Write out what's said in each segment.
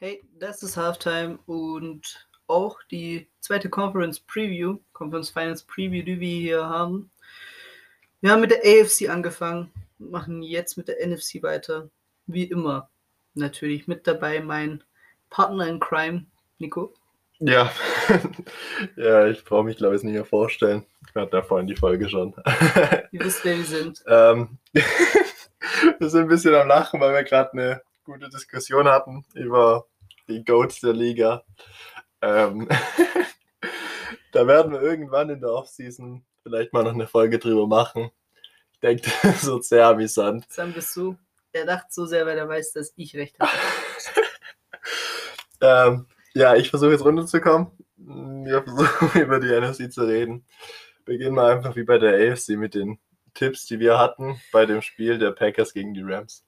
Hey, das ist Halftime und auch die zweite Conference Preview, Conference Finals Preview, die wir hier haben. Wir haben mit der AFC angefangen, machen jetzt mit der NFC weiter. Wie immer. Natürlich mit dabei mein Partner in Crime, Nico. Ja, ja, ich brauche mich, glaube ich, nicht mehr vorstellen. Wir hatten ja vorhin die Folge schon. Ihr wisst, wer wir sind. Ähm, wir sind ein bisschen am Lachen, weil wir gerade eine gute Diskussion hatten über die Goats der Liga. Ähm, da werden wir irgendwann in der Offseason vielleicht mal noch eine Folge drüber machen. Ich denke, das wird sehr amüsant. Wir es so, er lacht so sehr, weil er weiß, dass ich recht habe. ähm, ja, ich versuche jetzt runterzukommen. Wir versuchen über die NFC zu reden. Beginnen wir einfach wie bei der AFC mit den Tipps, die wir hatten bei dem Spiel der Packers gegen die Rams.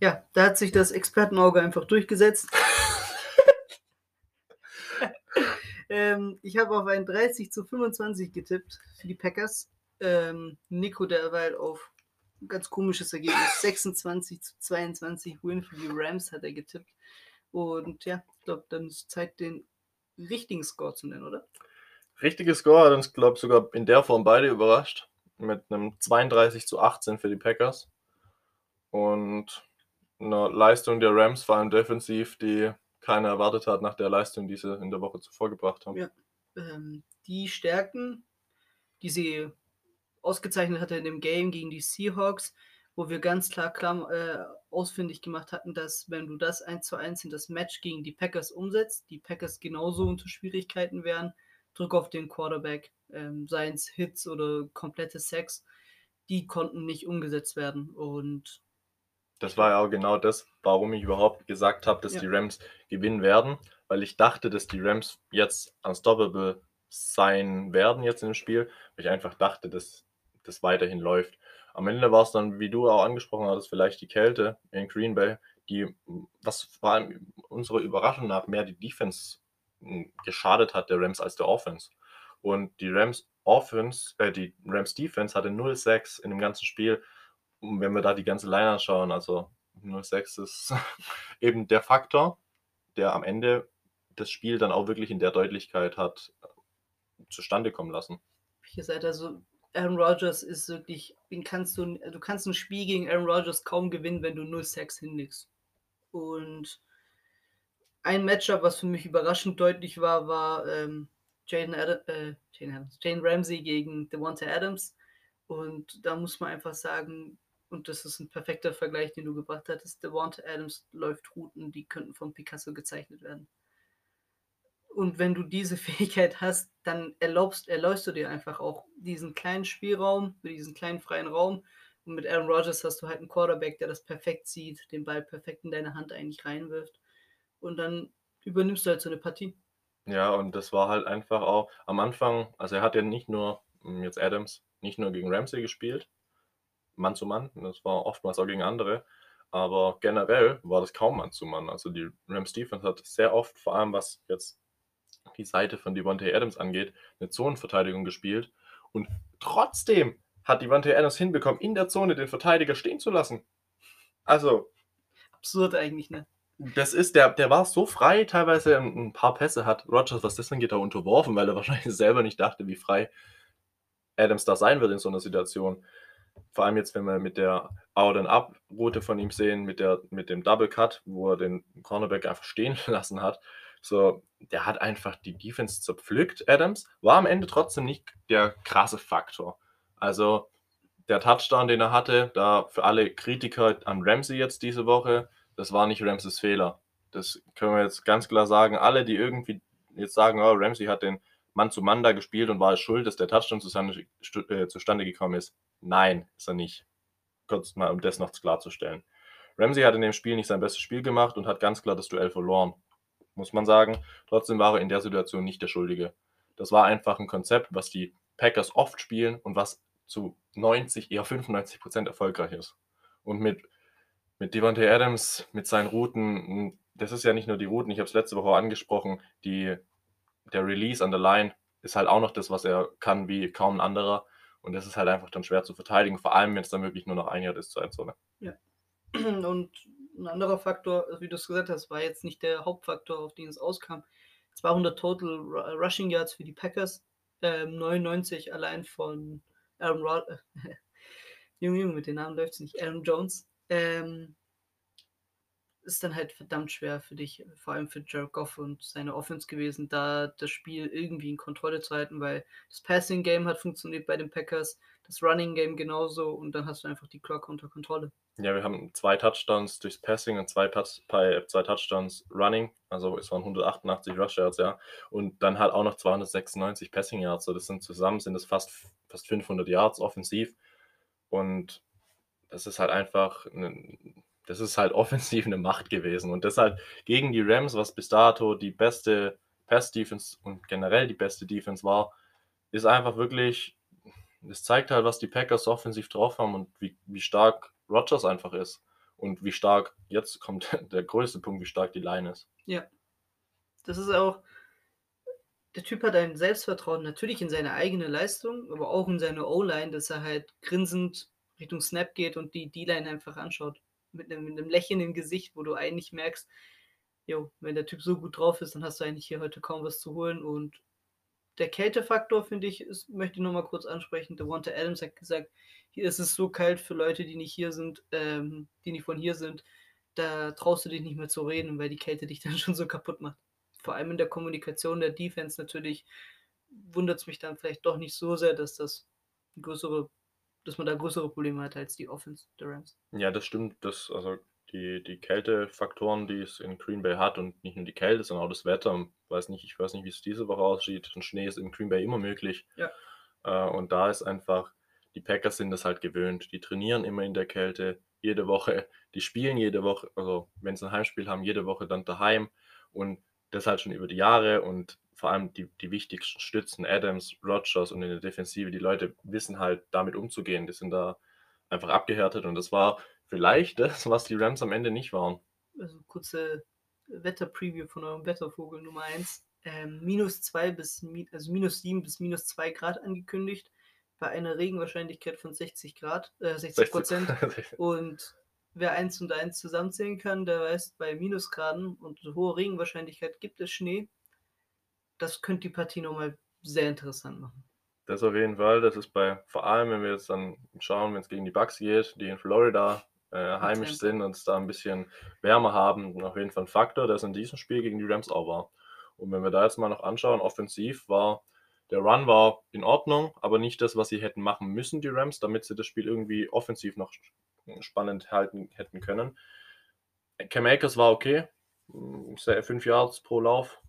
Ja, da hat sich das Expertenauge einfach durchgesetzt. ähm, ich habe auf ein 30 zu 25 getippt für die Packers. Ähm, Nico derweil auf ein ganz komisches Ergebnis. 26 zu 22 Win für die Rams hat er getippt. Und ja, ich glaube, dann ist Zeit, den richtigen Score zu nennen, oder? Richtige Score hat uns, glaube ich, sogar in der Form beide überrascht. Mit einem 32 zu 18 für die Packers. Und einer Leistung der Rams, vor allem defensiv, die keiner erwartet hat nach der Leistung, die sie in der Woche zuvor gebracht haben. Ja, ähm, die Stärken, die sie ausgezeichnet hatte in dem Game gegen die Seahawks, wo wir ganz klar, klar äh, ausfindig gemacht hatten, dass wenn du das 1 zu 1 in das Match gegen die Packers umsetzt, die Packers genauso unter Schwierigkeiten wären, Druck auf den Quarterback, ähm, seien es Hits oder komplette Sex, die konnten nicht umgesetzt werden. Und das war ja auch genau das, warum ich überhaupt gesagt habe, dass Ja. die Rams gewinnen werden, weil ich dachte, dass die Rams jetzt unstoppable sein werden jetzt im Spiel, weil ich einfach dachte, dass das weiterhin läuft. Am Ende war es dann, wie du auch angesprochen hattest, vielleicht die Kälte in Green Bay, die, was vor allem unserer Überraschung nach mehr die Defense m, geschadet hat der Rams als der Offense. Und die Rams Offense, äh, die Rams Defense hatte 0-6 in dem ganzen Spiel. Und wenn wir da die ganze Line anschauen, also 0-6 ist eben der Faktor, der am Ende das Spiel dann auch wirklich in der Deutlichkeit hat äh, zustande kommen lassen. ihr seid also, Aaron Rodgers ist wirklich, den kannst du, du kannst ein Spiel gegen Aaron Rodgers kaum gewinnen, wenn du 0 Sex hinlegst. Und ein Matchup, was für mich überraschend deutlich war, war ähm, Jaden Ad äh, Jane Adams, Jane Ramsey gegen Devonta Adams. Und da muss man einfach sagen, und das ist ein perfekter Vergleich, den du gebracht hattest, Devonta Adams läuft Routen, die könnten von Picasso gezeichnet werden. Und wenn du diese Fähigkeit hast, dann erlaubst, erlaubst du dir einfach auch diesen kleinen Spielraum, diesen kleinen freien Raum. Und mit Aaron Rodgers hast du halt einen Quarterback, der das perfekt sieht, den Ball perfekt in deine Hand eigentlich reinwirft. Und dann übernimmst du halt so eine Partie. Ja, und das war halt einfach auch am Anfang, also er hat ja nicht nur, m, jetzt Adams, nicht nur gegen Ramsey gespielt, Mann zu Mann, das war oftmals auch gegen andere, aber generell war das kaum Mann zu Mann. Also die Rams Defense hat sehr oft, vor allem was jetzt die Seite von Devontae Adams angeht, eine Zonenverteidigung gespielt und trotzdem hat Devontae Adams hinbekommen, in der Zone den Verteidiger stehen zu lassen. Also, Absurd eigentlich, ne? das ist, der, der war so frei, teilweise ein, ein paar Pässe hat Rogers, was das angeht, auch unterworfen, weil er wahrscheinlich selber nicht dachte, wie frei Adams da sein wird in so einer Situation. Vor allem jetzt, wenn wir mit der Out-and-Up-Route von ihm sehen, mit, der, mit dem Double Cut, wo er den Cornerback einfach stehen lassen hat. So, der hat einfach die Defense zerpflückt, Adams. War am Ende trotzdem nicht der krasse Faktor. Also, der Touchdown, den er hatte, da für alle Kritiker an Ramsey jetzt diese Woche, das war nicht Ramseys Fehler. Das können wir jetzt ganz klar sagen. Alle, die irgendwie jetzt sagen, oh, Ramsey hat den Mann zu Mann da gespielt und war es schuld, dass der Touchdown zustande, äh, zustande gekommen ist. Nein, ist er nicht. Kurz mal, um das noch klarzustellen. Ramsey hat in dem Spiel nicht sein bestes Spiel gemacht und hat ganz klar das Duell verloren. Muss man sagen. Trotzdem war er in der Situation nicht der Schuldige. Das war einfach ein Konzept, was die Packers oft spielen und was zu 90, eher 95 Prozent erfolgreich ist. Und mit, mit Devontae Adams, mit seinen Routen, das ist ja nicht nur die Routen, ich habe es letzte Woche auch angesprochen, die, der Release an der Line ist halt auch noch das, was er kann wie kaum ein anderer. Und das ist halt einfach dann schwer zu verteidigen, vor allem wenn es dann wirklich nur noch ein Jahr ist zur Endzone. Und 'n anderer Faktor, wie du's gesagt hast, war jetzt nicht der Hauptfaktor, auf den es auskam. 200 Total Ru Rushing Yards für die Packers, ähm, 99 allein von Aaron Rod Junge, Junge, mit den Namen läuft's nicht. Aaron Jones. Ähm ist dann halt verdammt schwer für dich, vor allem für Jared Goff und seine Offense gewesen, da das Spiel irgendwie in Kontrolle zu halten, weil das Passing Game hat funktioniert bei den Packers, das Running Game genauso und dann hast du einfach die Clock unter Kontrolle. Ja, wir haben 2 Touchdowns durchs Passing und 2 Touch bei 2 Touchdowns Running, also es waren 188 Rush Yards, ja. Und dann halt auch noch 296 Passing Yards, so das sind zusammen sind das fast fast 500 Yards offensiv. Und das ist halt einfach 'nen das ist halt offensiv 'ne Macht gewesen und deshalb gegen die Rams, was bis dato die beste Pass Defense und generell die beste Defense war, ist einfach wirklich es zeigt halt, was die Packers offensiv drauf haben und wie wie stark Rodgers einfach ist und wie stark jetzt kommt der größte Punkt, wie stark die Line ist. Ja. Das ist auch der Typ hat ein Selbstvertrauen, natürlich in seine eigene Leistung, aber auch in seine O-Line, dass er halt grinsend Richtung Snap geht und die D-Line einfach anschaut mit 'nem mit 'nem Lächeln im Gesicht, wo du eigentlich merkst: „Jo, wenn der Typ so gut drauf ist, dann hast du eigentlich hier heute kaum was zu holen.“ Und der Kältefaktor, finde ich, ist möchte ich noch mal kurz ansprechen. Davante Adams hat gesagt: „Hier ist es so kalt für Leute, die nicht hier sind ähm, die nicht von hier sind. Da traust du dich nicht mehr zu reden, weil die Kälte dich dann schon so kaputt macht.“ Vor allem in der Kommunikation der Defense natürlich wundert's mich dann vielleicht doch nicht so sehr, dass das größere dass man da größere Probleme hat als die Offense der Rams. Ja, das stimmt. Das also die die Kältefaktoren, die es in Green Bay hat und nicht nur die Kälte, sondern auch das Wetter. Weiß nicht ich weiß nicht, wie es diese Woche aussieht. 'N Schnee ist in Green Bay immer möglich. Ja. Äh, und da ist einfach die Packers sind das halt gewöhnt. Die trainieren immer in der Kälte, jede Woche. Die spielen jede Woche also, wenn sie 'n Heimspiel haben, jede Woche dann daheim und das halt schon über die Jahre und vor allem die die wichtigsten Stützen, Adams, Rodgers und in der Defensive, die Leute wissen halt, damit umzugehen. Die sind da einfach abgehärtet und das war vielleicht das, was die Rams am Ende nicht waren. Also, kurze Wetter-Preview von eurem Wettervogel Nummer 1. Ähm, -2 bis also, -7 bis -2 Grad angekündigt, bei einer Regenwahrscheinlichkeit von 60 Grad äh, 60 %. Und wer 1 und 1 zusammenzählen kann, der weiß, bei Minusgraden und hoher Regenwahrscheinlichkeit gibt es Schnee. Das könnte die Partie noch mal sehr interessant machen. Das auf jeden Fall. Das ist bei vor allem, wenn wir jetzt dann schauen, wenn's gegen die Bucks geht, die in Florida, äh, heimisch Tampa. sind und es da 'n bisschen wärmer haben, auf jeden Fall 'n Faktor, das in diesem Spiel gegen die Rams auch war. Und wenn wir da jetzt mal noch anschauen, offensiv war der Run war in Ordnung, aber nicht das, was sie hätten machen müssen, die Rams, damit sie das Spiel irgendwie offensiv noch spannend halten hätten können. Cam Akers war okay, 5 Yards pro Lauf.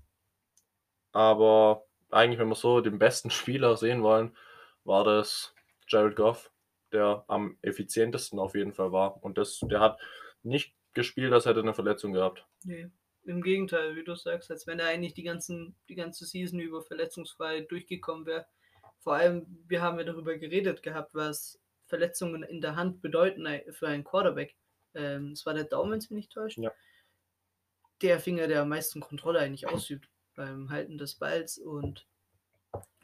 Aber eigentlich, wenn wir so den besten Spieler sehen wollen, war das Jared Goff, der am effizientesten auf jeden Fall war. Und das der hat nicht gespielt, als hätte er 'ne Verletzung gehabt. Ne, im Gegenteil, wie du sagst, als wenn er eigentlich die ganzen die ganze Season über verletzungsfrei durchgekommen wäre. Vor allem, wir haben ja darüber geredet gehabt, was Verletzungen in der Hand bedeuten ei für einen Quarterback. Ähm, es war der Daumen, wenn's mich nicht täuscht. Ja. Der Finger, der am meisten Kontrolle eigentlich ausübt beim Halten des Balls und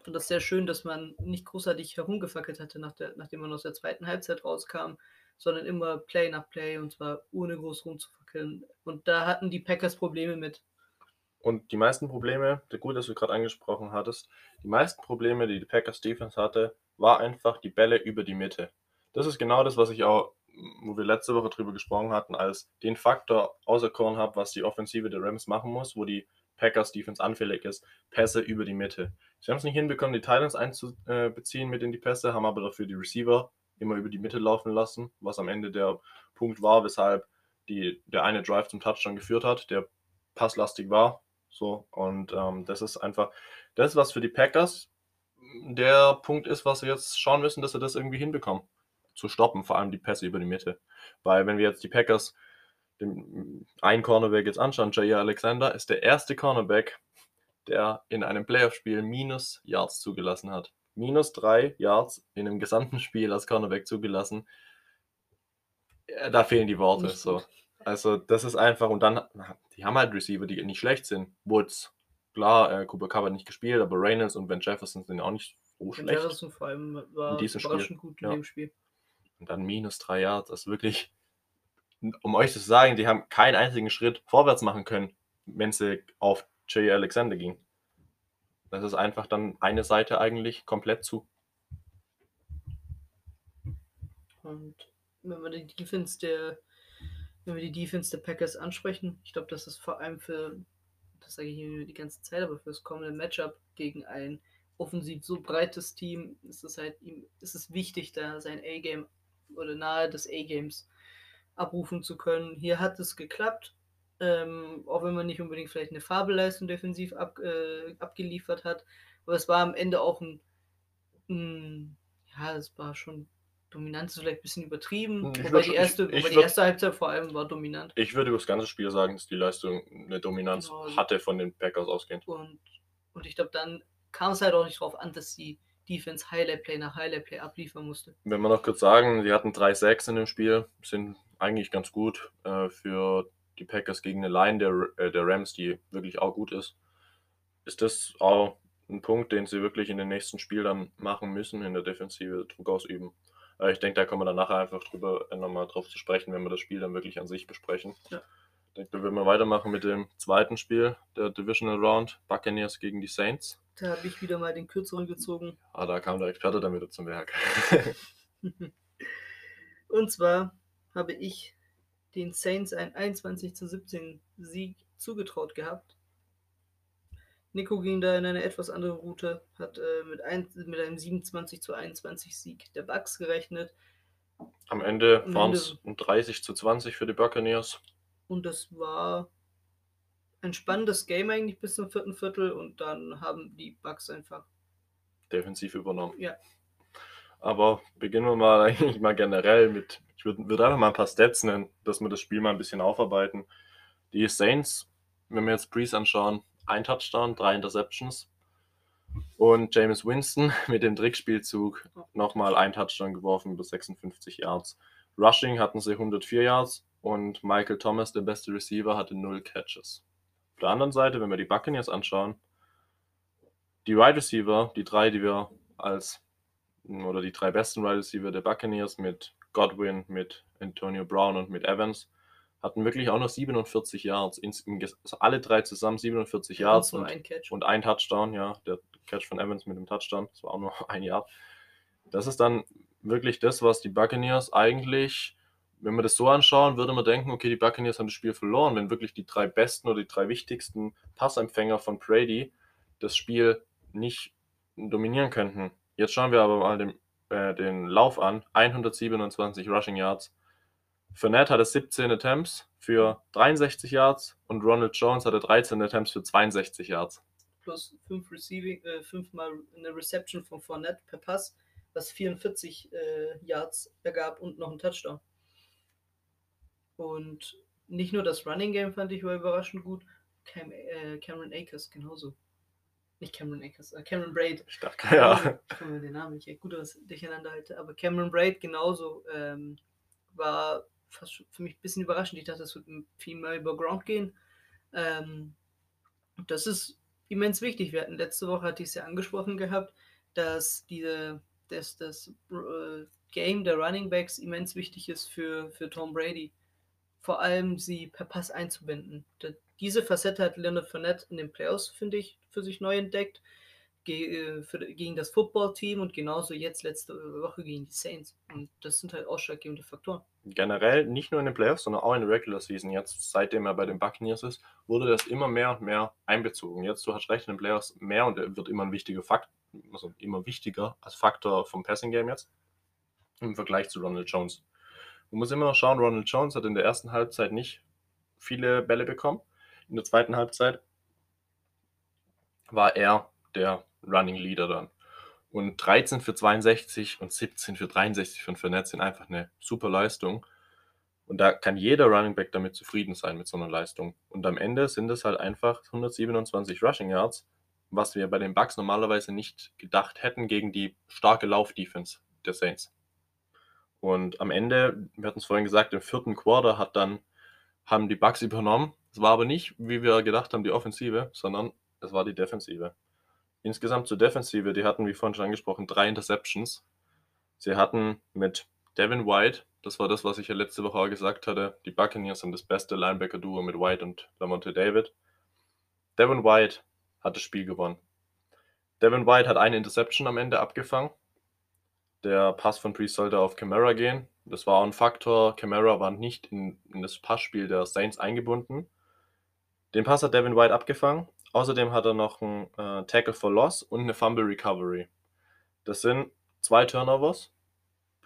fand das sehr schön, dass man nicht großartig herumgefackelt hatte, nach der nachdem man aus der 2. Halbzeit rauskam, sondern immer Play nach Play und zwar ohne groß rumzufackeln. Und da hatten die Packers Probleme mit. Und die meisten Probleme gut, dass du grad angesprochen hattest, die meisten Probleme, die die Packers Defense hatte, war einfach die Bälle über die Mitte. Das ist genau das, was ich auch wo wir letzte Woche drüber gesprochen hatten, als den Faktor auserkoren habe, was die Offensive der Rams machen muss, wo die Packers Defense anfällig ist, Pässe über die Mitte. Sie haben's nicht hinbekommen, die Tight Ends einzu äh, beziehen mit in die Pässe, haben aber dafür die Receiver immer über die Mitte laufen lassen, was am Ende der Punkt war, weshalb die der eine Drive zum Touchdown geführt hat, der passlastig war, so. Und, ähm, das ist einfach das, was für die Packers der Punkt ist, was wir jetzt schauen müssen, dass sie das irgendwie hinbekommen, zu stoppen, vor allem die Pässe über die Mitte. Weil wenn wir jetzt die Packers den einen Cornerback jetzt anschauen, Jaire Alexander ist der 1. Cornerback, der in einem Playoff-Spiel minus Yards zugelassen hat. -3 Yards in 'nem gesamten Spiel als Cornerback zugelassen. Äh, da fehlen die Worte, so. Also, das ist einfach und dann die haben halt Receiver, die nicht schlecht sind. Woods, klar, äh, Cooper Kupp hat nicht gespielt, aber Reynolds und Van Jefferson sind auch nicht so schlecht Jefferson vor allem in war diesem Spiel, überraschend gut in ja. dem Spiel. Und dann -3 Yards, ist wirklich um euch zu sagen, die haben keinen einzigen Schritt vorwärts machen können, wenn sie auf Jay Alexander ging. Das ist einfach dann eine Seite eigentlich komplett zu. Und wenn wir die Defense der, wenn wir die Defense der Packers ansprechen, ich glaube, das ist vor allem für, das sage ich hier die ganze Zeit, aber für das kommende Matchup gegen ein offensiv so breites Team, ist es halt ihm, ist es wichtig, da sein A-Game oder nahe des A-Games abrufen zu können. Hier hat es geklappt, ähm, auch wenn man nicht unbedingt vielleicht eine Fabelleistung defensiv ab, äh, abgeliefert hat, aber es war am Ende auch ein, ein ja, es war schon Dominanz ist vielleicht ein bisschen übertrieben, Ich wobei, die erste, ich- ich die würd- erste Halbzeit vor allem war dominant. Ich würde über das ganze Spiel sagen, dass die Leistung eine Dominanz Genau. hatte von den Packers ausgehend. Und, und ich glaube, dann kam es halt auch nicht drauf an, dass die Defense Highlight Play nach Highlight Play abliefern musste. Wenn wir noch kurz sagen, die hatten 3-6 in dem Spiel, sind eigentlich ganz gut äh, für die Packers gegen eine Line der, äh, der Rams, die wirklich auch gut ist. Ist das auch ein Punkt, den sie wirklich in den nächsten Spielen dann machen müssen, in der Defensive Druck ausüben? Äh, ich denke, da kommen wir dann nachher einfach drüber äh, nochmal drauf zu sprechen, wenn wir das Spiel dann wirklich an sich besprechen. Ja. Ich denke, da würden wir weitermachen mit dem zweiten Spiel, der Divisional Round, Buccaneers gegen die Saints. Da habe ich wieder mal den kürzeren gezogen. Ah, da kam der Experte dann wieder zum Werk. Und zwar habe ich den Saints ein 21 zu 17 Sieg zugetraut gehabt. Nico ging da in eine etwas andere Route, hat äh, mit, ein, mit einem 27 zu 21 Sieg der Bucks gerechnet. Am Ende waren es 30 zu 20 für die Buccaneers. Und das war ein spannendes Game eigentlich bis zum vierten Viertel und dann haben die Bucks einfach, defensiv übernommen. ja, Aber beginnen wir mal eigentlich mal generell mit, ich würde würd einfach mal ein paar Stats nennen, dass wir das Spiel mal ein bisschen aufarbeiten. Die Saints, wenn wir jetzt Breeze anschauen, ein Touchdown, drei Interceptions. Und James Winston mit dem Trickspielzug nochmal ein Touchdown geworfen über 56 Yards. Rushing hatten sie 104 Yards und Michael Thomas, der beste Receiver, hatte 0 Catches. Auf der anderen Seite, wenn wir die Buccaneers anschauen, die Wide Receiver, die drei, die wir als oder die drei besten Wide Receiver der Buccaneers mit Godwin, mit Antonio Brown und mit Evans hatten wirklich auch noch 47 Yards. Ges- also alle drei zusammen 47 Yards nur und, ein und ein Touchdown. Ja, der Catch von Evans mit dem Touchdown, das war auch nur ein Yard. Das ist dann wirklich das, was die Buccaneers eigentlich, wenn wir das so anschauen, würde man denken, okay, die Buccaneers haben das Spiel verloren, wenn wirklich die drei besten oder die drei wichtigsten Passempfänger von Brady das Spiel nicht dominieren könnten. Jetzt schauen wir aber mal den, äh, den Lauf an. 127 Rushing Yards. Fournette hatte 17 Attempts für 63 Yards und Ronald Jones hatte 13 Attempts für 62 Yards. plus 5 Receiving, äh, fünfmal eine Reception von Fournette per Pass, was 44 äh, Yards ergab und noch ein Touchdown. Und nicht nur das Running Game fand ich war überraschend gut, Cam, äh, Cameron Akers genauso. Nicht Cameron Akers, äh, Cameron Braid. Ich dachte, ja. Ich komme mir den Namen nicht, echt gut, dass ich durcheinander halte. Aber Cameron Braid genauso ähm, war fast für mich ein bisschen überraschend. Ich dachte, das wird viel mehr über Ground gehen. Ähm, das ist immens wichtig. Wir hatten letzte Woche, hatte ich es ja angesprochen gehabt, dass diese, dass das äh, Game der Running Backs immens wichtig ist für, für Tom Brady. Vor allem sie per Pass einzubinden. Da, diese Facette hat Leonard Fournette in den Playoffs, finde ich, für sich neu entdeckt. Ge äh, für, gegen das Football-Team und genauso jetzt letzte Woche gegen die Saints. Und das sind halt ausschlaggebende Faktoren. Generell nicht nur in den Playoffs, sondern auch in der Regular Season. Jetzt, seitdem er bei den Buccaneers ist, wurde das immer mehr und mehr einbezogen. Jetzt, du hast recht, in den Playoffs mehr und er wird immer ein wichtiger Faktor, also immer wichtiger als Faktor vom Passing Game jetzt im Vergleich zu Ronald Jones. Man muss immer noch schauen, Ronald Jones hat in der ersten Halbzeit nicht viele Bälle bekommen. In der zweiten Halbzeit war er der Running Leader dann. Und 13 für 62 und 17 für 63 von Fournette sind einfach eine super Leistung. Und da kann jeder Running Back damit zufrieden sein mit so einer Leistung. Und am Ende sind es halt einfach 127 Rushing Yards, was wir bei den Bucks normalerweise nicht gedacht hätten gegen die starke Lauf-Defense der Saints. Und am Ende, wir hatten es vorhin gesagt, im vierten Quarter hat dann, haben die Bucks übernommen. Es war aber nicht, wie wir gedacht haben, die Offensive, sondern es war die Defensive. Insgesamt zur Defensive, die hatten, wie vorhin schon angesprochen, drei Interceptions. Sie hatten mit Devin White, Das war das, was ich ja letzte Woche auch gesagt hatte. Die Buccaneers sind das beste Linebacker-Duo mit White und Lamonte David. Devin White hat das Spiel gewonnen. Devin White hat eine Interception am Ende abgefangen. Der Pass von Priest sollte auf Camara gehen. Das war auch ein Faktor. Camara war nicht in, in das Passspiel der Saints eingebunden. Den Pass hat Devin White abgefangen. Außerdem hat er noch einen äh, Tackle for Loss und eine Fumble Recovery. Das sind zwei Turnovers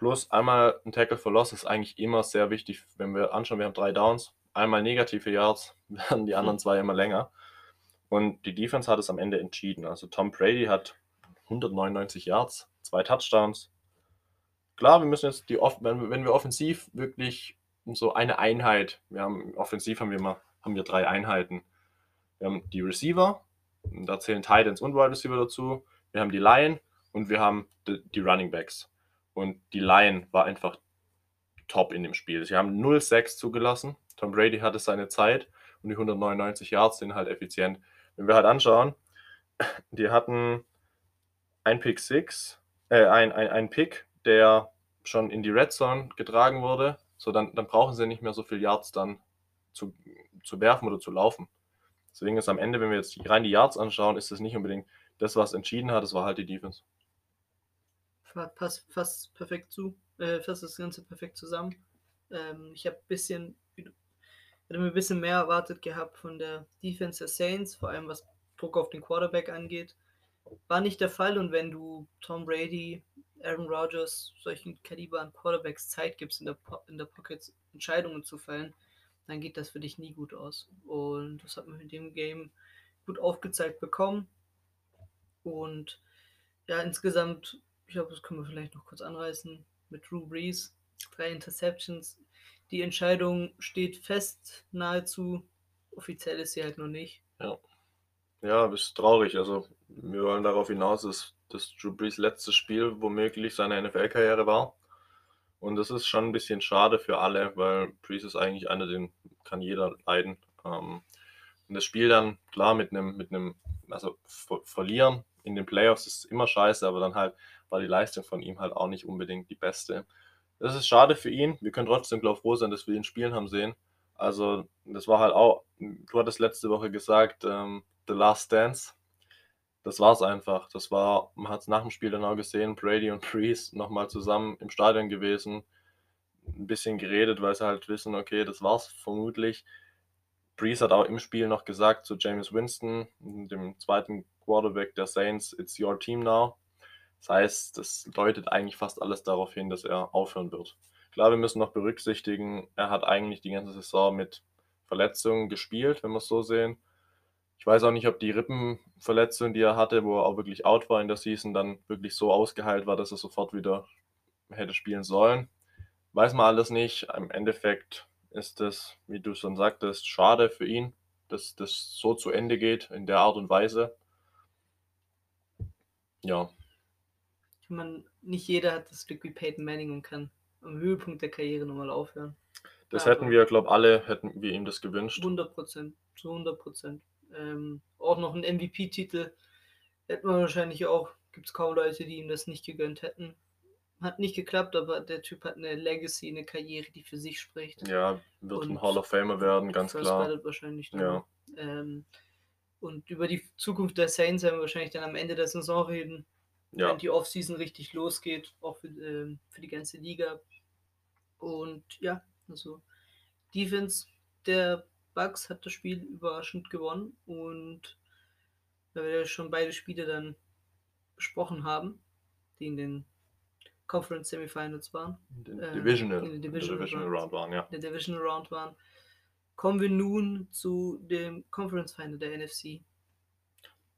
plus einmal ein Tackle for Loss ist eigentlich immer sehr wichtig, wenn wir anschauen, wir haben drei Downs, einmal negative Yards, werden die anderen zwei immer länger. Und die Defense hat es am Ende entschieden. Also Tom Brady hat 199 Yards, zwei Touchdowns. Klar, wir müssen jetzt die, wenn, wenn wir offensiv wirklich so eine Einheit, wir haben offensiv haben wir immer, haben wir drei Einheiten. Wir haben die Receiver, da zählen Titans und Wide Receiver dazu. Wir haben die Line und wir haben die, die Running Backs. Und die Line war einfach top in dem Spiel. Sie haben 0-6 zugelassen. Tom Brady hatte seine Zeit und die 199 Yards sind halt effizient. Wenn wir halt anschauen, die hatten ein Pick 6, äh, ein, ein, ein Pick, der schon in die Red Zone getragen wurde. So, dann, dann brauchen sie nicht mehr so viel Yards dann zu, zu werfen oder zu laufen. Deswegen ist am Ende, wenn wir jetzt rein die Yards anschauen, ist das nicht unbedingt das, was entschieden hat, das war halt die Defense. Passt fast perfekt zu, äh, fasst das Ganze perfekt zusammen. Ähm, ich habe ein bisschen, hätte mir ein bisschen mehr erwartet gehabt von der Defense der Saints, vor allem was Druck auf den Quarterback angeht. War nicht der Fall und wenn du Tom Brady, Aaron Rodgers, solchen Kaliber an Quarterbacks Zeit gibst, in der, po in der Pocket Entscheidungen zu fällen, dann geht das für dich nie gut aus. Und das hat man in dem Game gut aufgezeigt bekommen. Und ja, insgesamt, ich glaube, das können wir vielleicht noch kurz anreißen mit Drew Brees. Drei Interceptions. Die Entscheidung steht fest, nahezu. Offiziell ist sie halt noch nicht. Ja. Ja, das ist traurig. Also, wir wollen darauf hinaus, dass das Drew Brees letztes Spiel womöglich seine NFL-Karriere war. Und das ist schon ein bisschen schade für alle, weil Brees ist eigentlich einer, den kann jeder leiden. Ähm, und das Spiel dann, klar, mit einem, mit einem, also ver verlieren in den Playoffs ist immer scheiße, aber dann halt war die Leistung von ihm halt auch nicht unbedingt die beste. Das ist schade für ihn. Wir können trotzdem, glaube ich, froh sein, dass wir ihn spielen haben sehen. Also, das war halt auch, du hattest letzte Woche gesagt, ähm, The Last Dance. Das war es einfach. Das war, man hat es nach dem Spiel dann auch gesehen, Brady und Priest nochmal zusammen im Stadion gewesen, ein bisschen geredet, weil sie halt wissen, okay, das war's vermutlich. Breeze hat auch im Spiel noch gesagt zu James Winston, dem zweiten Quarterback der Saints, it's your team now. Das heißt, das deutet eigentlich fast alles darauf hin, dass er aufhören wird. Klar, wir müssen noch berücksichtigen, er hat eigentlich die ganze Saison mit Verletzungen gespielt, wenn wir es so sehen. Ich weiß auch nicht, ob die Rippenverletzung, die er hatte, wo er auch wirklich out war in der Season, dann wirklich so ausgeheilt war, dass er sofort wieder hätte spielen sollen. Weiß man alles nicht. Im Endeffekt ist es, wie du schon sagtest, schade für ihn, dass das so zu Ende geht in der Art und Weise. Ja. Man, nicht jeder hat das Glück wie Peyton Manning und kann am Höhepunkt der Karriere nochmal aufhören. Das Aber hätten wir, glaube ich, alle, hätten wir ihm das gewünscht. 100 Prozent, zu 100 Prozent. Ähm, auch noch ein MVP-Titel hätten wir wahrscheinlich auch. Gibt es kaum Leute, die ihm das nicht gegönnt hätten. Hat nicht geklappt, aber der Typ hat eine Legacy, eine Karriere, die für sich spricht. Ja, wird und ein Hall of Famer werden, ganz First klar. Ballot wahrscheinlich. Dann. Ja. Ähm, und über die Zukunft der Saints werden wir wahrscheinlich dann am Ende der Saison reden. Ja. Wenn die Offseason richtig losgeht, auch für, ähm, für die ganze Liga. Und ja, also Defense der Bucks hat das Spiel überraschend gewonnen und weil wir schon beide Spiele dann besprochen haben, die in den Conference Semifinals waren. In den äh, Divisional, in den Divisional, Divisional Round, Round waren, ja. In der Divisional Round waren. Kommen wir nun zu dem Conference Final der NFC. Die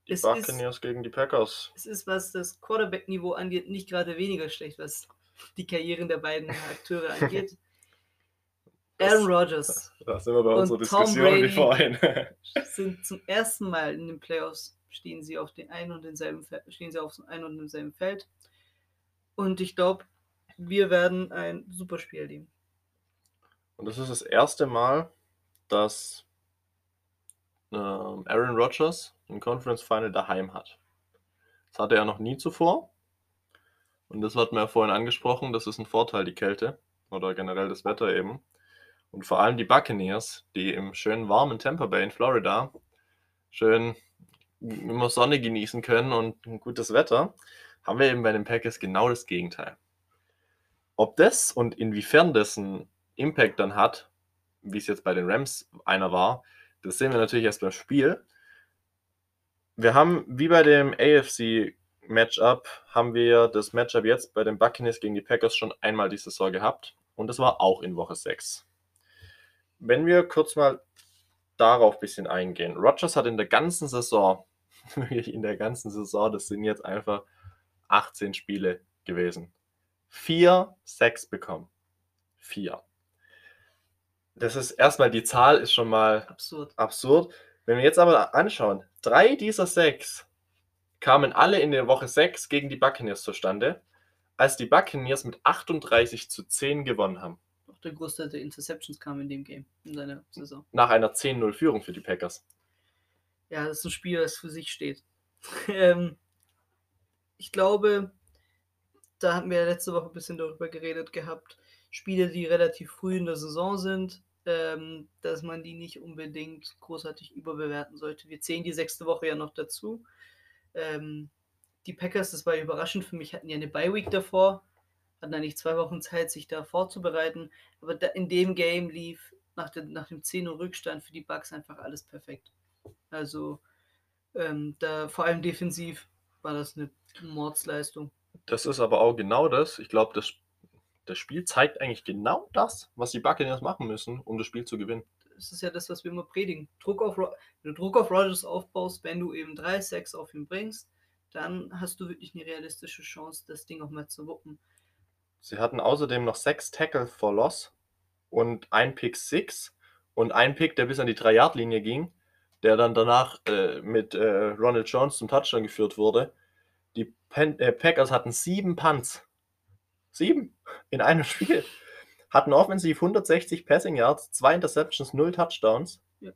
es Buccaneers ist, gegen die Packers. Es ist, was das Quarterback-Niveau angeht, nicht gerade weniger schlecht, was die Karrieren der beiden Akteure angeht. Aaron Rodgers da sind wir bei unserer Diskussion wie vorhin. sind zum ersten Mal in den Playoffs stehen sie auf den einen und denselben stehen sie auf einem und demselben Feld. Und ich glaube, wir werden ein super Spiel erleben. Und das ist das erste Mal, dass ähm, Aaron Rodgers ein Conference Final daheim hat. Das hatte er noch nie zuvor. Und das hat man ja vorhin angesprochen, das ist ein Vorteil, die Kälte. oder generell das Wetter eben. Und vor allem die Buccaneers, die im schönen warmen Tampa Bay in Florida schön immer Sonne genießen können und ein gutes Wetter, haben wir eben bei den Packers genau das Gegenteil. Ob das und inwiefern das einen Impact dann hat, wie es jetzt bei den Rams einer war, das sehen wir natürlich erst beim Spiel. Wir haben, wie bei dem AFC-Matchup, haben wir das Matchup jetzt bei den Buccaneers gegen die Packers schon einmal die Saison gehabt. Und das war auch in Woche 6. Wenn wir kurz mal darauf ein bisschen eingehen. Rogers hat in der ganzen Saison, wirklich in der ganzen Saison, das sind jetzt einfach 18 Spiele gewesen. Vier Sacks bekommen. Vier. Das ist erstmal, die Zahl ist schon mal Absurd. absurd. Wenn wir jetzt aber anschauen, drei dieser sechs kamen alle in der Woche 6 gegen die Buccaneers zustande, als die Buccaneers mit 38 zu 10 gewonnen haben. Der Großteil der Interceptions kam in dem Game, in seiner Saison. Nach einer 10-0-Führung für die Packers. Ja, das ist ein Spiel, das für sich steht. ähm, ich glaube, da hatten wir letzte Woche ein bisschen darüber geredet gehabt. Spiele, die relativ früh in der Saison sind, ähm, dass man die nicht unbedingt großartig überbewerten sollte. Wir zählen die sechste Woche ja noch dazu. Ähm, die Packers, das war überraschend für mich, hatten ja eine Bye-Week davor, hatten eigentlich zwei Wochen Zeit, sich da vorzubereiten. Aber da, in dem Game lief nach, den, nach dem 10 Uhr Rückstand für die Bucks einfach alles perfekt. Also ähm, da vor allem defensiv war das eine Mordsleistung. Das ist aber auch genau das. Ich glaube, das, das Spiel zeigt eigentlich genau das, was die Buccaneers machen müssen, um das Spiel zu gewinnen. Das ist ja das, was wir immer predigen. Druck auf, wenn du Druck auf Rogers aufbaust, wenn du eben 3 Sacks auf ihn bringst, dann hast du wirklich eine realistische Chance, das Ding auch mal zu wuppen. Sie hatten außerdem noch sechs Tackle for Loss und ein Pick Six und ein Pick, der bis an die 3-Yard-Linie ging, der dann danach äh, mit äh, Ronald Jones zum Touchdown geführt wurde. Die Pan äh, Packers hatten sieben Punts. Sieben in einem Spiel. Hatten offensiv 160 Passing Yards, zwei Interceptions, null Touchdowns. Ja.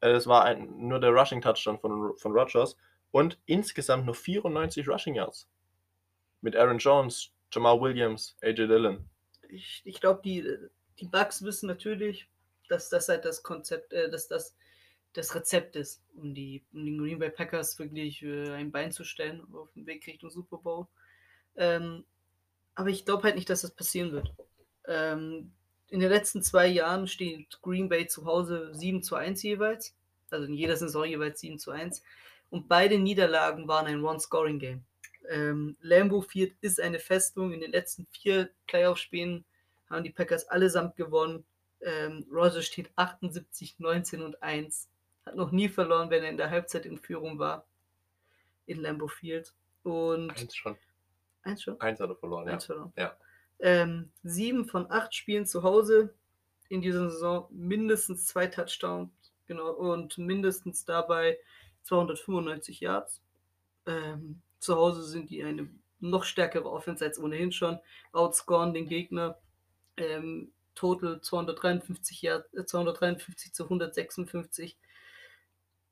Äh, das war ein, nur der Rushing Touchdown von, von Rogers. Und insgesamt nur 94 Rushing Yards. Mit Aaron Jones, Jamal Williams, AJ Dillon. Ich, ich glaube, die, die Bugs wissen natürlich, dass das halt das Konzept, äh, dass das das Rezept ist, um, die, um den Green Bay Packers wirklich äh, ein Bein zu stellen auf dem Weg Richtung Super Bowl. Ähm, aber ich glaube halt nicht, dass das passieren wird. Ähm, in den letzten zwei Jahren steht Green Bay zu Hause 7 zu 1 jeweils. Also in jeder Saison jeweils 7 zu 1. Und beide Niederlagen waren ein One-Scoring-Game. Ähm, Lambeau Field ist eine Festung. In den letzten vier Playoff-Spielen haben die Packers allesamt gewonnen. Ähm, Rogers steht 78, 19 und 1. Hat noch nie verloren, wenn er in der Halbzeit in Führung war. In Lambeau Field. Und Eins schon. eins schon? Eins hat er verloren, ja. Eins verloren. Ja. Ähm, sieben von acht Spielen zu Hause in dieser Saison mindestens zwei Touchdowns, genau, und mindestens dabei 295 Yards. Ähm, zu Hause sind die eine noch stärkere Offense als ohnehin schon. Outscoren den Gegner. Ähm, Total 253 Yards, äh, 253 zu 156.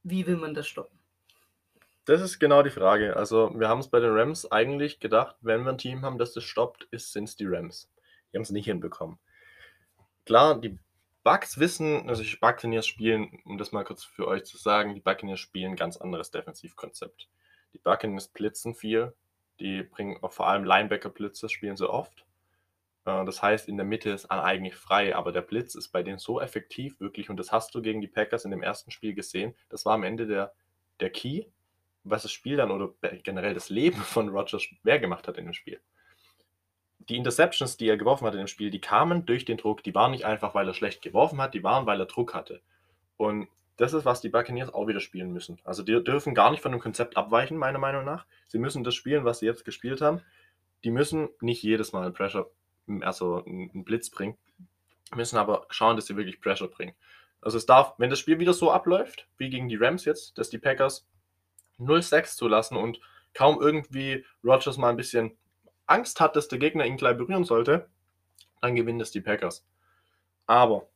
Wie will man das stoppen? Das ist genau die Frage. Also, wir haben es bei den Rams eigentlich gedacht, wenn wir ein Team haben, das das stoppt, sind es die Rams. Die haben es nicht hinbekommen. Klar, die Bucks wissen, also die Buccaneers spielen, um das mal kurz für euch zu sagen, die Buccaneers spielen ein ganz anderes Defensivkonzept. Die Buccaneers blitzen viel, die bringen vor allem Linebacker-Blitze, spielen sie oft. Äh, Das heißt, in der Mitte ist eigentlich frei, aber der Blitz ist bei denen so effektiv, wirklich, und das hast du gegen die Packers in dem ersten Spiel gesehen. Das war am Ende der, der Key, was das Spiel dann oder generell das Leben von Rogers schwer gemacht hat in dem Spiel. Die Interceptions, die er geworfen hat in dem Spiel, die kamen durch den Druck. Die waren nicht einfach, weil er schlecht geworfen hat, die waren, weil er Druck hatte. Und das ist, was die Buccaneers auch wieder spielen müssen. Also die dürfen gar nicht von dem Konzept abweichen, meiner Meinung nach. Sie müssen das spielen, was sie jetzt gespielt haben. Die müssen nicht jedes Mal Pressure, also einen Blitz bringen, müssen aber schauen, dass sie wirklich Pressure bringen. Also es darf, wenn das Spiel wieder so abläuft, wie gegen die Rams jetzt, dass die Packers 0-6 zulassen und kaum irgendwie Rogers mal ein bisschen Angst hat, dass der Gegner ihn gleich berühren sollte, dann gewinnen es die Packers. Aber,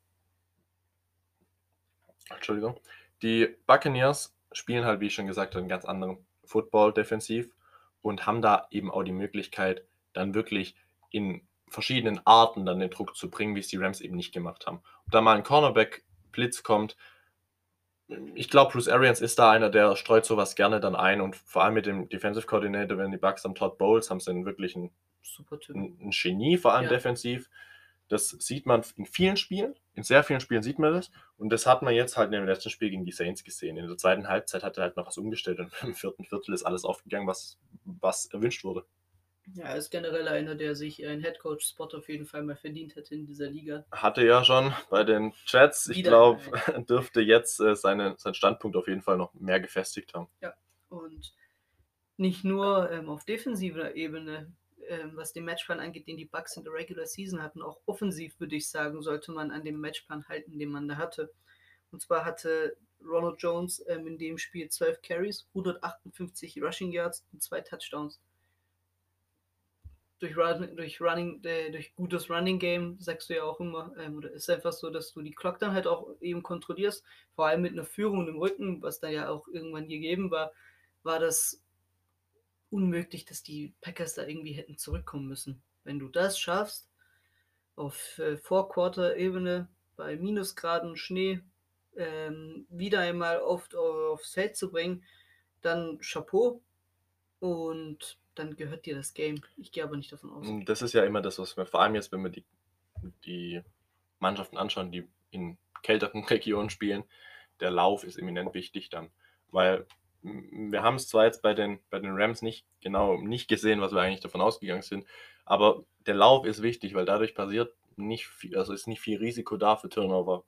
Entschuldigung, die Buccaneers spielen halt, wie ich schon gesagt habe, einen ganz anderen Football defensiv und haben da eben auch die Möglichkeit, dann wirklich in verschiedenen Arten dann den Druck zu bringen, wie es die Rams eben nicht gemacht haben. Ob da mal ein Cornerback-Blitz kommt, ich glaube, Bruce Arians ist da einer, der streut sowas gerne dann ein und vor allem mit dem Defensive Coordinator, wenn die Bucks am Todd Bowles haben, sie wirklich ein, ein, ein Genie, vor allem ja. defensiv. Das sieht man in vielen Spielen, in sehr vielen Spielen sieht man das. Und das hat man jetzt halt in dem letzten Spiel gegen die Saints gesehen. In der zweiten Halbzeit hat er halt noch was umgestellt und im vierten Viertel ist alles aufgegangen, was, was erwünscht wurde. Ja, er ist generell einer, der sich einen Headcoach-Spot auf jeden Fall mal verdient hätte in dieser Liga. Hatte ja schon bei den Chats. Ich glaube, dürfte jetzt äh, seine, seinen Standpunkt auf jeden Fall noch mehr gefestigt haben. Ja, und nicht nur ähm, auf defensiver Ebene, ähm, was den Matchplan angeht, den die Bucks in der Regular Season hatten, auch offensiv würde ich sagen, sollte man an dem Matchplan halten, den man da hatte. Und zwar hatte Ronald Jones ähm, in dem Spiel 12 Carries, 158 Rushing Yards und zwei Touchdowns durch, Run, durch Running, äh, durch gutes Running Game, sagst du ja auch immer, ähm, oder ist einfach so, dass du die Clock dann halt auch eben kontrollierst, vor allem mit einer Führung im Rücken, was da ja auch irgendwann gegeben war, war das unmöglich, dass die Packers da irgendwie hätten zurückkommen müssen. Wenn du das schaffst, auf äh, Vorquarter-Ebene bei Minusgraden Schnee ähm, wieder einmal oft aufs Feld zu bringen, dann Chapeau. Und dann gehört dir das Game. Ich gehe aber nicht davon aus. Das ist ja immer das, was wir, vor allem jetzt, wenn wir die, die Mannschaften anschauen, die in kälteren Regionen spielen, der Lauf ist eminent wichtig dann. Weil wir haben es zwar jetzt bei den, bei den Rams nicht genau nicht gesehen, was wir eigentlich davon ausgegangen sind, aber der Lauf ist wichtig, weil dadurch passiert nicht viel, also ist nicht viel Risiko da für Turnover.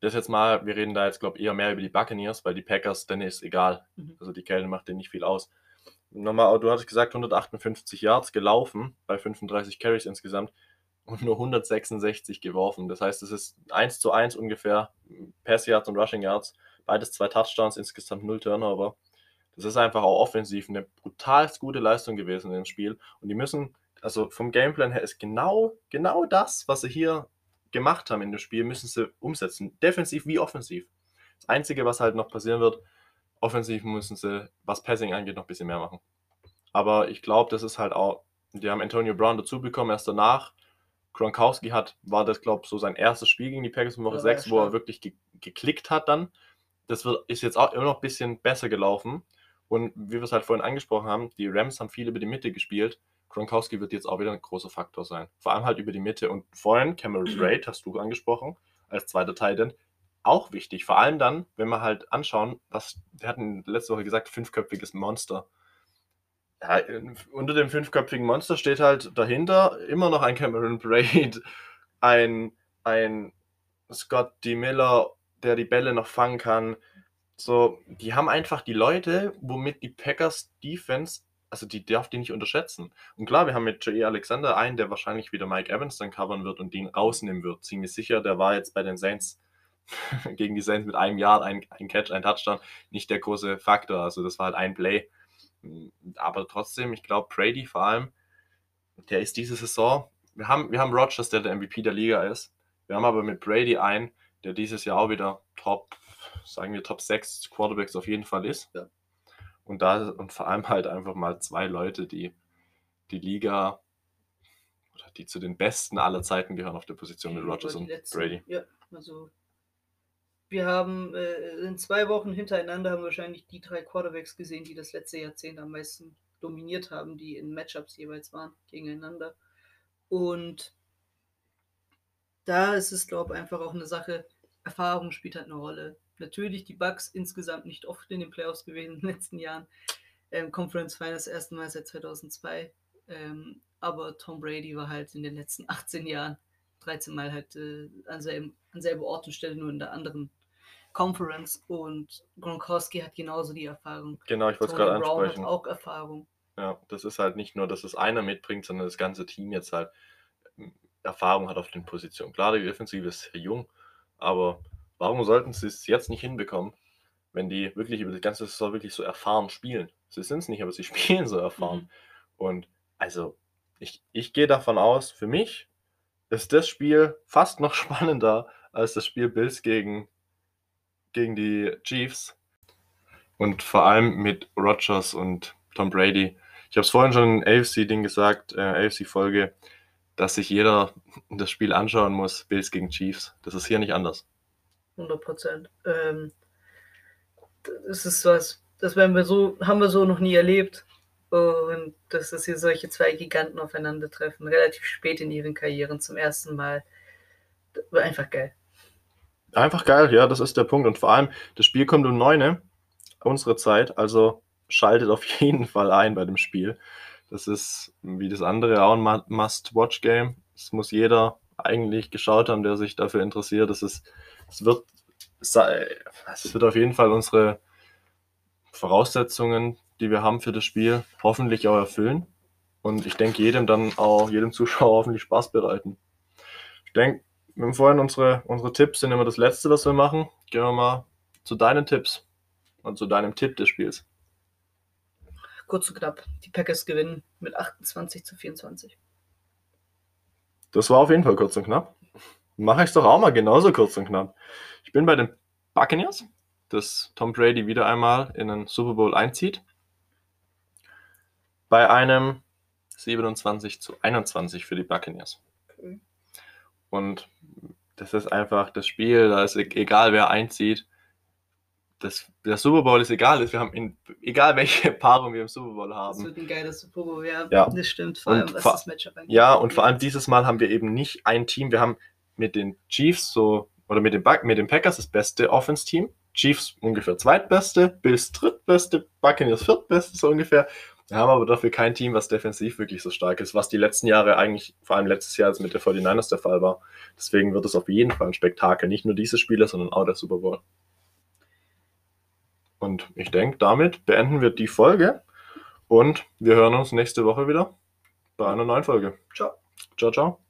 Das jetzt mal, wir reden da jetzt, glaube ich, eher mehr über die Buccaneers, weil die Packers, denen ist egal. Mhm. Also die Kälte macht denen nicht viel aus nochmal, du hattest gesagt, 158 Yards gelaufen bei 35 Carries insgesamt und nur 166 geworfen. Das heißt, es ist 1 zu 1 ungefähr Pass Yards und Rushing Yards. Beides zwei Touchdowns, insgesamt null Turnover. Das ist einfach auch offensiv eine brutal gute Leistung gewesen im Spiel. Und die müssen, also vom Gameplan her ist genau, genau das, was sie hier gemacht haben in dem Spiel, müssen sie umsetzen. Defensiv wie offensiv. Das Einzige, was halt noch passieren wird, offensiv müssen sie, was Passing angeht, noch ein bisschen mehr machen. Aber ich glaube, das ist halt auch, die haben Antonio Brown dazu bekommen, erst danach. Gronkowski hat, war das, glaube ich, so sein erstes Spiel gegen die Packers in Woche ja, 6, wo er wirklich ge geklickt hat dann. Das wird, ist jetzt auch immer noch ein bisschen besser gelaufen. Und wie wir es halt vorhin angesprochen haben, die Rams haben viel über die Mitte gespielt. Gronkowski wird jetzt auch wieder ein großer Faktor sein. Vor allem halt über die Mitte. Und vorhin, Cameron Braid, hast du angesprochen, als zweiter Titan, auch wichtig. Vor allem dann, wenn wir halt anschauen, was, wir hatten letzte Woche gesagt, fünfköpfiges Monster. Ja, unter dem fünfköpfigen Monster steht halt dahinter immer noch ein Cameron Braid, ein, ein Scott D. Miller, der die Bälle noch fangen kann. So, die haben einfach die Leute, womit die Packers Defense, also die darf die nicht unterschätzen. Und klar, wir haben mit J.E. Alexander einen, der wahrscheinlich wieder Mike Evans dann covern wird und den rausnehmen wird. Ziemlich sicher, der war jetzt bei den Saints gegen die Saints mit einem Yard, ein, ein Catch, ein Touchdown, nicht der große Faktor. Also das war halt ein Play. Aber trotzdem, ich glaube, Brady vor allem, der ist diese Saison, wir haben, wir haben Rogers, der der MVP der Liga ist. Wir haben aber mit Brady einen, der dieses Jahr auch wieder Top, sagen wir Top 6 Quarterbacks auf jeden Fall ist. Ja. Und da und vor allem halt einfach mal zwei Leute, die die Liga oder die zu den besten aller Zeiten gehören auf der Position mit Rogers und Brady. Ja, also wir haben äh, in zwei Wochen hintereinander haben wahrscheinlich die drei Quarterbacks gesehen, die das letzte Jahrzehnt am meisten dominiert haben, die in Matchups jeweils waren gegeneinander. Und da ist es, glaube ich, einfach auch eine Sache, Erfahrung spielt halt eine Rolle. Natürlich die Bucks insgesamt nicht oft in den Playoffs gewesen in den letzten Jahren. Ähm, Conference Finals ersten Mal seit 2002. Ähm, aber Tom Brady war halt in den letzten 18 Jahren 13 Mal halt äh, an, selben, an selbe Ort und Stelle, nur in der anderen Conference. Und Gronkowski hat genauso die Erfahrung. Genau, ich wollte es gerade ansprechen. hat auch Erfahrung. Ja, das ist halt nicht nur, dass es einer mitbringt, sondern das ganze Team jetzt halt Erfahrung hat auf den Positionen. Klar, die Defensive ist sehr jung, aber warum sollten sie es jetzt nicht hinbekommen, wenn die wirklich über die ganze Saison wirklich so erfahren spielen? Sie sind es nicht, aber sie spielen so erfahren. Mhm. Und also, ich, ich gehe davon aus, für mich ist das Spiel fast noch spannender als das Spiel Bills gegen, gegen die Chiefs. Und vor allem mit Rogers und Tom Brady. Ich habe es vorhin schon im AFC-Ding gesagt, äh, AFC-Folge. Dass sich jeder das Spiel anschauen muss, Bills gegen Chiefs. Das ist hier nicht anders. 100 Prozent. Ähm, das ist was, das werden wir so, haben wir so noch nie erlebt. Und dass das hier solche zwei Giganten aufeinandertreffen, relativ spät in ihren Karrieren zum ersten Mal. Das war einfach geil. Einfach geil, ja, das ist der Punkt. Und vor allem, das Spiel kommt um 9 unsere Zeit, also schaltet auf jeden Fall ein bei dem Spiel. Das ist wie das andere auch ein Must-Watch-Game. Das muss jeder eigentlich geschaut haben, der sich dafür interessiert. Das ist, es wird, es wird auf jeden Fall unsere Voraussetzungen, die wir haben für das Spiel, hoffentlich auch erfüllen. Und ich denke, jedem dann auch, jedem Zuschauer hoffentlich Spaß bereiten. Ich denke, wir haben vorhin unsere, unsere Tipps sind immer das Letzte, was wir machen. Gehen wir mal zu deinen Tipps und zu deinem Tipp des Spiels. Kurz und knapp. Die Packers gewinnen mit 28 zu 24. Das war auf jeden Fall kurz und knapp. Mache ich es doch auch mal genauso kurz und knapp. Ich bin bei den Buccaneers, dass Tom Brady wieder einmal in den Super Bowl einzieht. Bei einem 27 zu 21 für die Buccaneers. Okay. Und das ist einfach das Spiel, da ist e-, egal wer einzieht. Das, der Super Bowl ist egal, wir haben in, egal welche Paarung wir im Super Bowl haben. Das wird ein geiles Super Bowl, ja. ja. Das stimmt, vor allem was das Matchup angeht. Ja, und vor allem dieses Mal haben wir eben nicht ein Team, wir haben mit den Chiefs so, oder mit den, mit den Packers das beste Offense-Team. Chiefs ungefähr zweitbeste, Bills drittbeste, Buccaneers viertbeste so ungefähr. Wir haben aber dafür kein Team, was defensiv wirklich so stark ist, was die letzten Jahre eigentlich, vor allem letztes Jahr, als mit der 49ers der Fall war. Deswegen wird es auf jeden Fall ein Spektakel. Nicht nur diese Spiele, sondern auch der Super Bowl. Und ich denke, damit beenden wir die Folge und wir hören uns nächste Woche wieder bei einer neuen Folge. Ciao. Ciao, ciao.